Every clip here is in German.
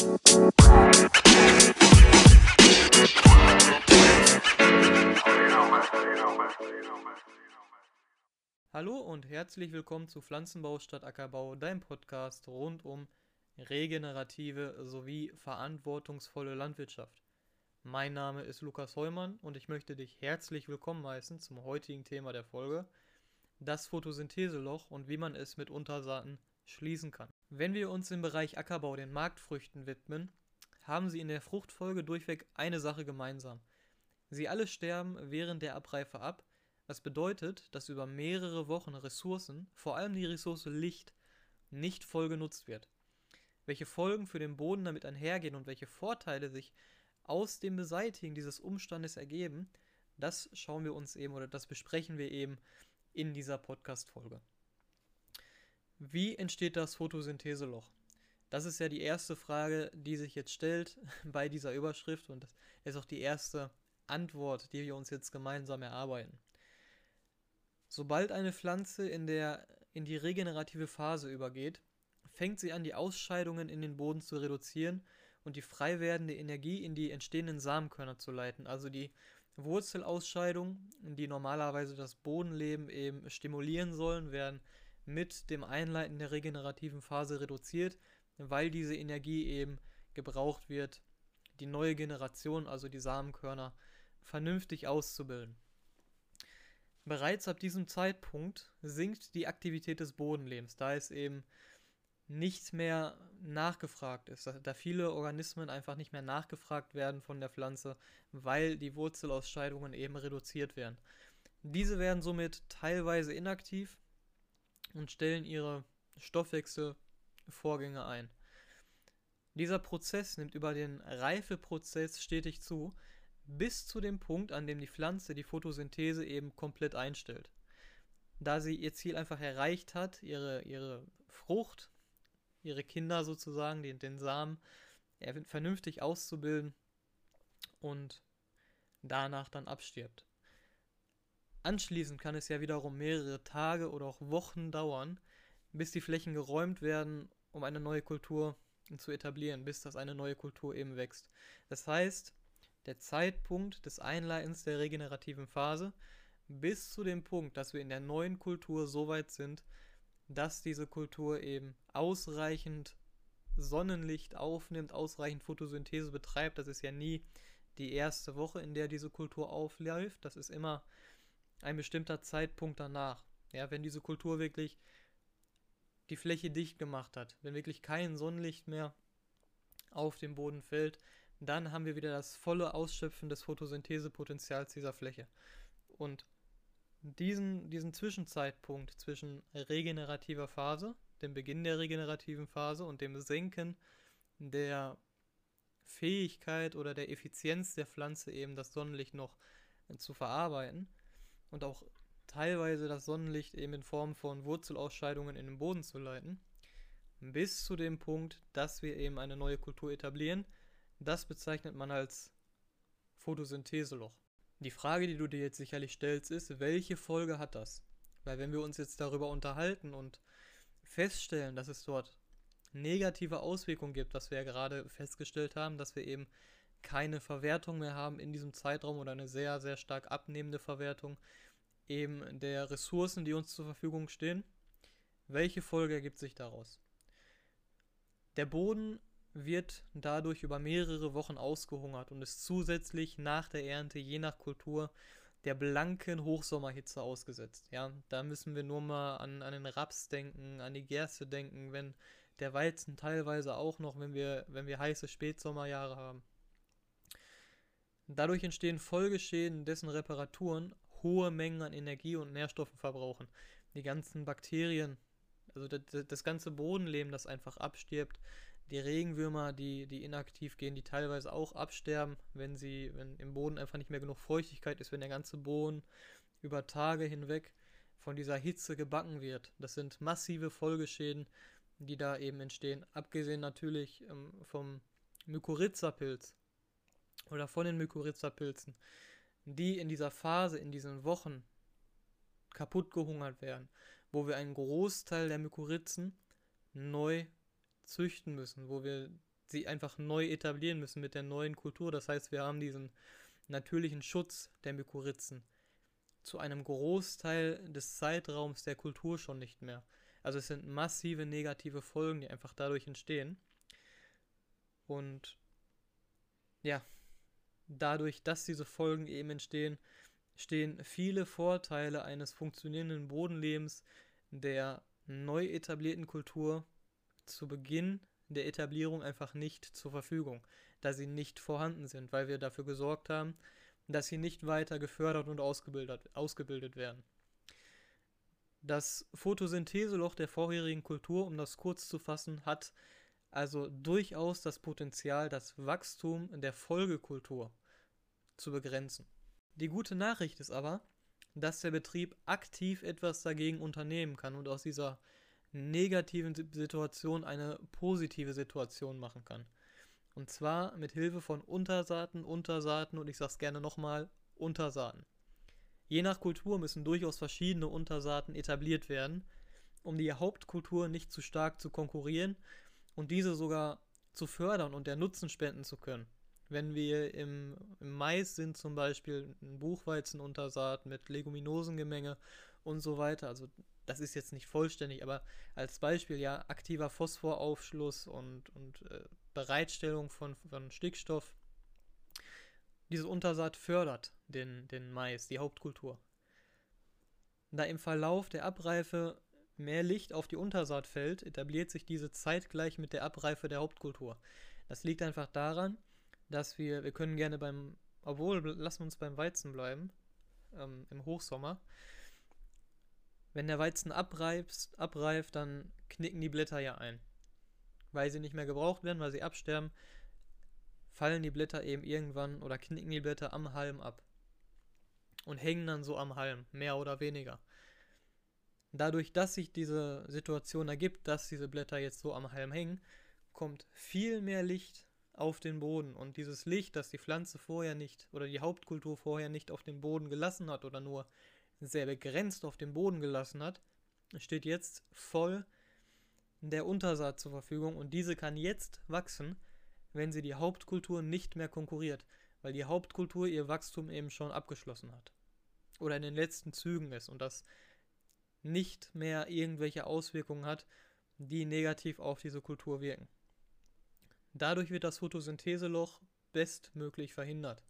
Hallo und herzlich willkommen zu Pflanzenbau statt Ackerbau, dein Podcast rund um regenerative sowie verantwortungsvolle Landwirtschaft. Mein Name ist Lukas Heumann und ich möchte dich herzlich willkommen heißen zum heutigen Thema der Folge, das Photosyntheseloch und wie man es mit Untersaaten schließen kann. Wenn wir uns im Bereich Ackerbau den Marktfrüchten widmen, haben sie in der Fruchtfolge durchweg eine Sache gemeinsam. Sie alle sterben während der Abreife ab, was bedeutet, dass über mehrere Wochen Ressourcen, vor allem die Ressource Licht, nicht voll genutzt wird. Welche Folgen für den Boden damit einhergehen und welche Vorteile sich aus dem Beseitigen dieses Umstandes ergeben, das schauen wir uns eben oder das besprechen wir eben in dieser Podcast-Folge. Wie entsteht das Photosyntheseloch? Das ist ja die erste Frage, die sich jetzt stellt bei dieser Überschrift und das ist auch die erste Antwort, die wir uns jetzt gemeinsam erarbeiten. Sobald eine Pflanze in, der, in die regenerative Phase übergeht, fängt sie an, die Ausscheidungen in den Boden zu reduzieren und die frei werdende Energie in die entstehenden Samenkörner zu leiten. Also die Wurzelausscheidungen, die normalerweise das Bodenleben eben stimulieren sollen, werden mit dem Einleiten der regenerativen Phase reduziert, weil diese Energie eben gebraucht wird, die neue Generation, also die Samenkörner, vernünftig auszubilden. Bereits ab diesem Zeitpunkt sinkt die Aktivität des Bodenlebens, da es eben nicht mehr nachgefragt ist, da viele Organismen einfach nicht mehr nachgefragt werden von der Pflanze, weil die Wurzelausscheidungen eben reduziert werden. Diese werden somit teilweise inaktiv und stellen ihre Stoffwechselvorgänge ein. Dieser Prozess nimmt über den Reifeprozess stetig zu, bis zu dem Punkt, an dem die Pflanze die Photosynthese eben komplett einstellt. Da sie ihr Ziel einfach erreicht hat, ihre, ihre Frucht ihre Kinder sozusagen, den, den Samen, vernünftig auszubilden und danach dann abstirbt. Anschließend kann es ja wiederum mehrere Tage oder auch Wochen dauern, bis die Flächen geräumt werden, um eine neue Kultur zu etablieren, bis das eine neue Kultur eben wächst. Das heißt, der Zeitpunkt des Einleitens der regenerativen Phase bis zu dem Punkt, dass wir in der neuen Kultur so weit sind, dass diese Kultur eben ausreichend Sonnenlicht aufnimmt, ausreichend Photosynthese betreibt. Das ist ja nie die erste Woche, in der diese Kultur aufläuft. Das ist immer ein bestimmter Zeitpunkt danach. Ja, wenn diese Kultur wirklich die Fläche dicht gemacht hat, wenn wirklich kein Sonnenlicht mehr auf den Boden fällt, dann haben wir wieder das volle Ausschöpfen des Photosynthesepotenzials dieser Fläche. Und diesen, diesen Zwischenzeitpunkt zwischen regenerativer Phase, dem Beginn der regenerativen Phase und dem Senken der Fähigkeit oder der Effizienz der Pflanze eben das Sonnenlicht noch zu verarbeiten und auch teilweise das Sonnenlicht eben in Form von Wurzelausscheidungen in den Boden zu leiten, bis zu dem Punkt, dass wir eben eine neue Kultur etablieren. Das bezeichnet man als Photosyntheseloch. Die Frage, die du dir jetzt sicherlich stellst, ist, welche Folge hat das? Weil wenn wir uns jetzt darüber unterhalten und feststellen, dass es dort negative Auswirkungen gibt, was wir ja gerade festgestellt haben, dass wir eben keine Verwertung mehr haben in diesem Zeitraum oder eine sehr, sehr stark abnehmende Verwertung eben der Ressourcen, die uns zur Verfügung stehen. Welche Folge ergibt sich daraus? Der Boden wird dadurch über mehrere Wochen ausgehungert und ist zusätzlich nach der Ernte je nach Kultur der blanken Hochsommerhitze ausgesetzt. Ja, da müssen wir nur mal an, an den Raps denken, an die Gerste denken, wenn der Weizen teilweise auch noch, wenn wir, wenn wir heiße Spätsommerjahre haben. Dadurch entstehen Folgeschäden, dessen Reparaturen hohe Mengen an Energie und Nährstoffen verbrauchen. Die ganzen Bakterien, also das, das ganze Bodenleben, das einfach abstirbt, die Regenwürmer, die, die inaktiv gehen, die teilweise auch absterben, wenn sie, wenn im Boden einfach nicht mehr genug Feuchtigkeit ist, wenn der ganze Boden über Tage hinweg von dieser Hitze gebacken wird. Das sind massive Folgeschäden, die da eben entstehen. Abgesehen natürlich ähm, vom Mykorrhiza-Pilz oder von den Mykorrhiza-Pilzen, die in dieser Phase, in diesen Wochen kaputt gehungert werden, wo wir einen Großteil der Mykorrhizen neu züchten müssen, wo wir sie einfach neu etablieren müssen mit der neuen Kultur. Das heißt, wir haben diesen natürlichen Schutz der Mykoritzen zu einem Großteil des Zeitraums der Kultur schon nicht mehr. Also es sind massive negative Folgen, die einfach dadurch entstehen. Und ja, dadurch, dass diese Folgen eben entstehen, stehen viele Vorteile eines funktionierenden Bodenlebens der neu etablierten Kultur zu Beginn der Etablierung einfach nicht zur Verfügung, da sie nicht vorhanden sind, weil wir dafür gesorgt haben, dass sie nicht weiter gefördert und ausgebildet, ausgebildet werden. Das Photosyntheseloch der vorherigen Kultur, um das kurz zu fassen, hat also durchaus das Potenzial, das Wachstum der Folgekultur zu begrenzen. Die gute Nachricht ist aber, dass der Betrieb aktiv etwas dagegen unternehmen kann und aus dieser negativen Situation eine positive Situation machen kann. Und zwar mit Hilfe von Untersaaten, Untersaaten und ich sage es gerne nochmal, Untersaaten. Je nach Kultur müssen durchaus verschiedene Untersaaten etabliert werden, um die Hauptkultur nicht zu stark zu konkurrieren und diese sogar zu fördern und der Nutzen spenden zu können. Wenn wir im, im Mais sind zum Beispiel ein Buchweizenuntersaat mit Leguminosengemenge und so weiter, also das ist jetzt nicht vollständig, aber als Beispiel ja aktiver Phosphoraufschluss und, und äh, Bereitstellung von, von Stickstoff. Diese Untersaat fördert den, den Mais, die Hauptkultur. Da im Verlauf der Abreife mehr Licht auf die Untersaat fällt, etabliert sich diese zeitgleich mit der Abreife der Hauptkultur. Das liegt einfach daran, dass wir, wir können gerne beim, obwohl, lassen wir uns beim Weizen bleiben, ähm, im Hochsommer. Wenn der Weizen abreift, abreift, dann knicken die Blätter ja ein. Weil sie nicht mehr gebraucht werden, weil sie absterben, fallen die Blätter eben irgendwann oder knicken die Blätter am Halm ab. Und hängen dann so am Halm, mehr oder weniger. Dadurch, dass sich diese Situation ergibt, dass diese Blätter jetzt so am Halm hängen, kommt viel mehr Licht auf den Boden. Und dieses Licht, das die Pflanze vorher nicht oder die Hauptkultur vorher nicht auf den Boden gelassen hat oder nur sehr begrenzt auf dem Boden gelassen hat, steht jetzt voll der Untersaat zur Verfügung und diese kann jetzt wachsen, wenn sie die Hauptkultur nicht mehr konkurriert, weil die Hauptkultur ihr Wachstum eben schon abgeschlossen hat oder in den letzten Zügen ist und das nicht mehr irgendwelche Auswirkungen hat, die negativ auf diese Kultur wirken. Dadurch wird das Photosyntheseloch bestmöglich verhindert.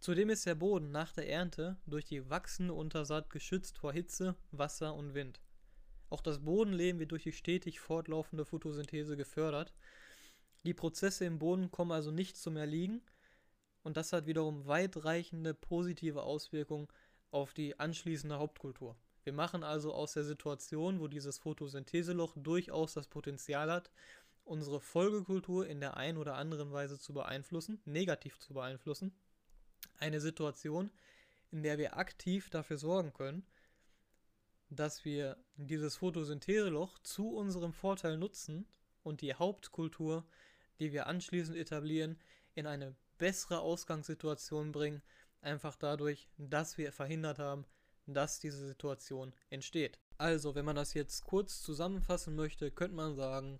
Zudem ist der Boden nach der Ernte durch die wachsende Untersaat geschützt vor Hitze, Wasser und Wind. Auch das Bodenleben wird durch die stetig fortlaufende Photosynthese gefördert. Die Prozesse im Boden kommen also nicht zum Erliegen und das hat wiederum weitreichende positive Auswirkungen auf die anschließende Hauptkultur. Wir machen also aus der Situation, wo dieses Photosyntheseloch durchaus das Potenzial hat, unsere Folgekultur in der einen oder anderen Weise zu beeinflussen, negativ zu beeinflussen, eine Situation, in der wir aktiv dafür sorgen können, dass wir dieses Photosyntheseloch zu unserem Vorteil nutzen und die Hauptkultur, die wir anschließend etablieren, in eine bessere Ausgangssituation bringen, einfach dadurch, dass wir verhindert haben, dass diese Situation entsteht. Also, wenn man das jetzt kurz zusammenfassen möchte, könnte man sagen,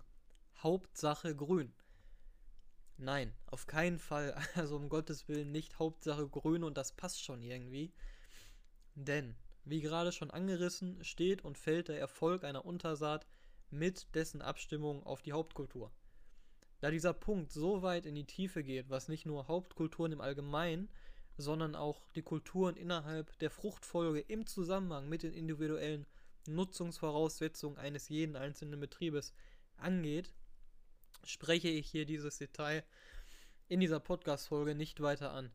Hauptsache grün. Nein, auf keinen Fall. Also um Gottes Willen nicht Hauptsache grün und das passt schon irgendwie. Denn, wie gerade schon angerissen, steht und fällt der Erfolg einer Untersaat mit dessen Abstimmung auf die Hauptkultur. Da dieser Punkt so weit in die Tiefe geht, was nicht nur Hauptkulturen im Allgemeinen, sondern auch die Kulturen innerhalb der Fruchtfolge im Zusammenhang mit den individuellen Nutzungsvoraussetzungen eines jeden einzelnen Betriebes angeht, spreche ich hier dieses Detail in dieser Podcast-Folge nicht weiter an,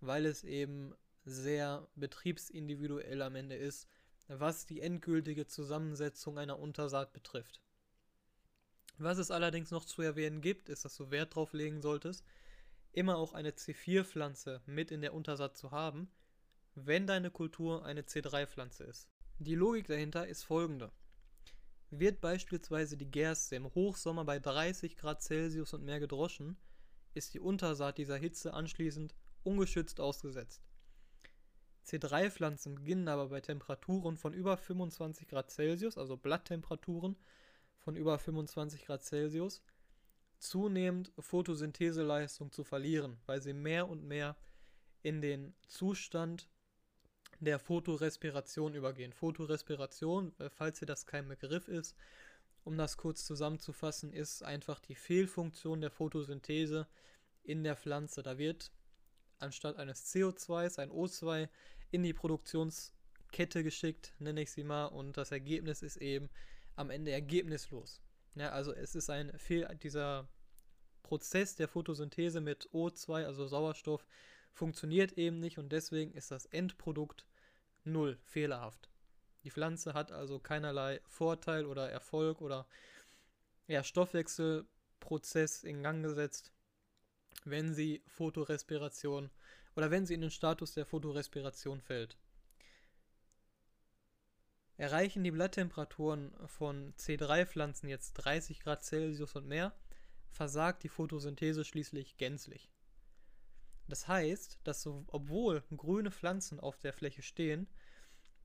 weil es eben sehr betriebsindividuell am Ende ist, was die endgültige Zusammensetzung einer Untersaat betrifft. Was es allerdings noch zu erwähnen gibt, ist, dass du Wert darauf legen solltest, immer auch eine C4-Pflanze mit in der Untersaat zu haben, wenn deine Kultur eine C3-Pflanze ist. Die Logik dahinter ist folgende. Wird beispielsweise die Gerste im Hochsommer bei 30 Grad Celsius und mehr gedroschen, ist die Untersaat dieser Hitze anschließend ungeschützt ausgesetzt. C3-Pflanzen beginnen aber bei Temperaturen von über 25 Grad Celsius, also Blatttemperaturen von über 25 Grad Celsius, zunehmend Photosyntheseleistung zu verlieren, weil sie mehr und mehr in den Zustand der Photorespiration übergehen. Photorespiration, äh, falls ihr das kein Begriff ist, um das kurz zusammenzufassen, ist einfach die Fehlfunktion der Photosynthese in der Pflanze. Da wird anstatt eines CO2s ein O2 in die Produktionskette geschickt, nenne ich sie mal, und das Ergebnis ist eben am Ende ergebnislos. Ja, also es ist ein Fehl, dieser Prozess der Photosynthese mit O2, also Sauerstoff, funktioniert eben nicht und deswegen ist das Endprodukt null, fehlerhaft. Die Pflanze hat also keinerlei Vorteil oder Erfolg oder ja, Stoffwechselprozess in Gang gesetzt, wenn sie Photorespiration oder wenn sie in den Status der Photorespiration fällt. Erreichen die Blatttemperaturen von C3-Pflanzen jetzt 30 Grad Celsius und mehr, versagt die Photosynthese schließlich gänzlich. Das heißt, dass so, obwohl grüne Pflanzen auf der Fläche stehen,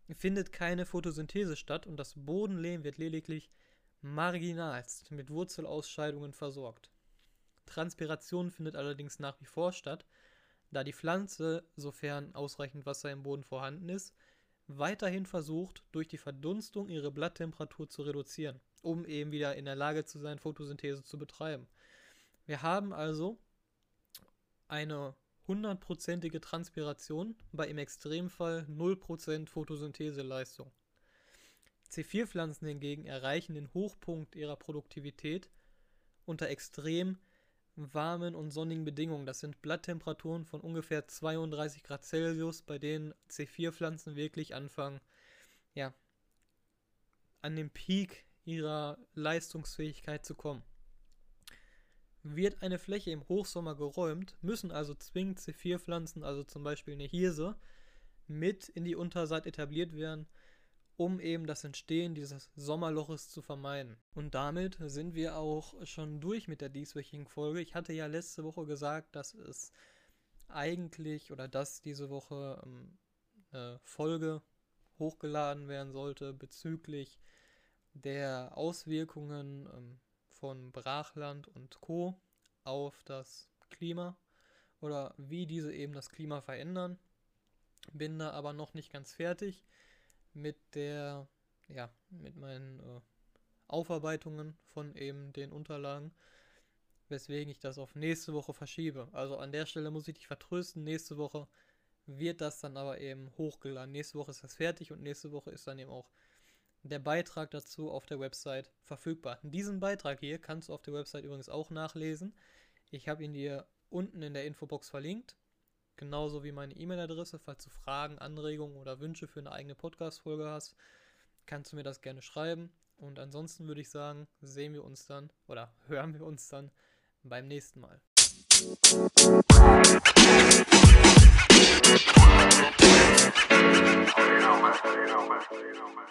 findet keine Photosynthese statt und das Bodenlehm wird lediglich marginalst mit Wurzelausscheidungen versorgt. Transpiration findet allerdings nach wie vor statt, da die Pflanze, sofern ausreichend Wasser im Boden vorhanden ist, weiterhin versucht, durch die Verdunstung ihre Blatttemperatur zu reduzieren, um eben wieder in der Lage zu sein, Photosynthese zu betreiben. Wir haben also eine hundertprozentige Transpiration bei im Extremfall 0% Photosyntheseleistung. C4-Pflanzen hingegen erreichen den Hochpunkt ihrer Produktivität unter extrem warmen und sonnigen Bedingungen. Das sind Blatttemperaturen von ungefähr 32 Grad Celsius, bei denen C4-Pflanzen wirklich anfangen, ja, an den Peak ihrer Leistungsfähigkeit zu kommen. Wird eine Fläche im Hochsommer geräumt, müssen also zwingend C4-Pflanzen, also zum Beispiel eine Hirse, mit in die Untersaat etabliert werden, um eben das Entstehen dieses Sommerloches zu vermeiden. Und damit sind wir auch schon durch mit der dieswöchigen Folge. Ich hatte ja letzte Woche gesagt, dass es eigentlich oder dass diese Woche ähm, eine Folge hochgeladen werden sollte bezüglich der Auswirkungen ähm, von Brachland und Co. auf das Klima oder wie diese eben das Klima verändern. Bin da aber noch nicht ganz fertig mit der, ja, mit meinen äh, Aufarbeitungen von eben den Unterlagen, weswegen ich das auf nächste Woche verschiebe. Also an der Stelle muss ich dich vertrösten, nächste Woche wird das dann aber eben hochgeladen. Nächste Woche ist das fertig und nächste Woche ist dann eben auch der Beitrag dazu auf der Website verfügbar. Diesen Beitrag hier kannst du auf der Website übrigens auch nachlesen. Ich habe ihn dir unten in der Infobox verlinkt, genauso wie meine E-Mail-Adresse. Falls du Fragen, Anregungen oder Wünsche für eine eigene Podcast-Folge hast, kannst du mir das gerne schreiben. Und ansonsten würde ich sagen, sehen wir uns dann oder hören wir uns dann beim nächsten Mal. you know, man.